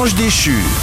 L'Ange déchu.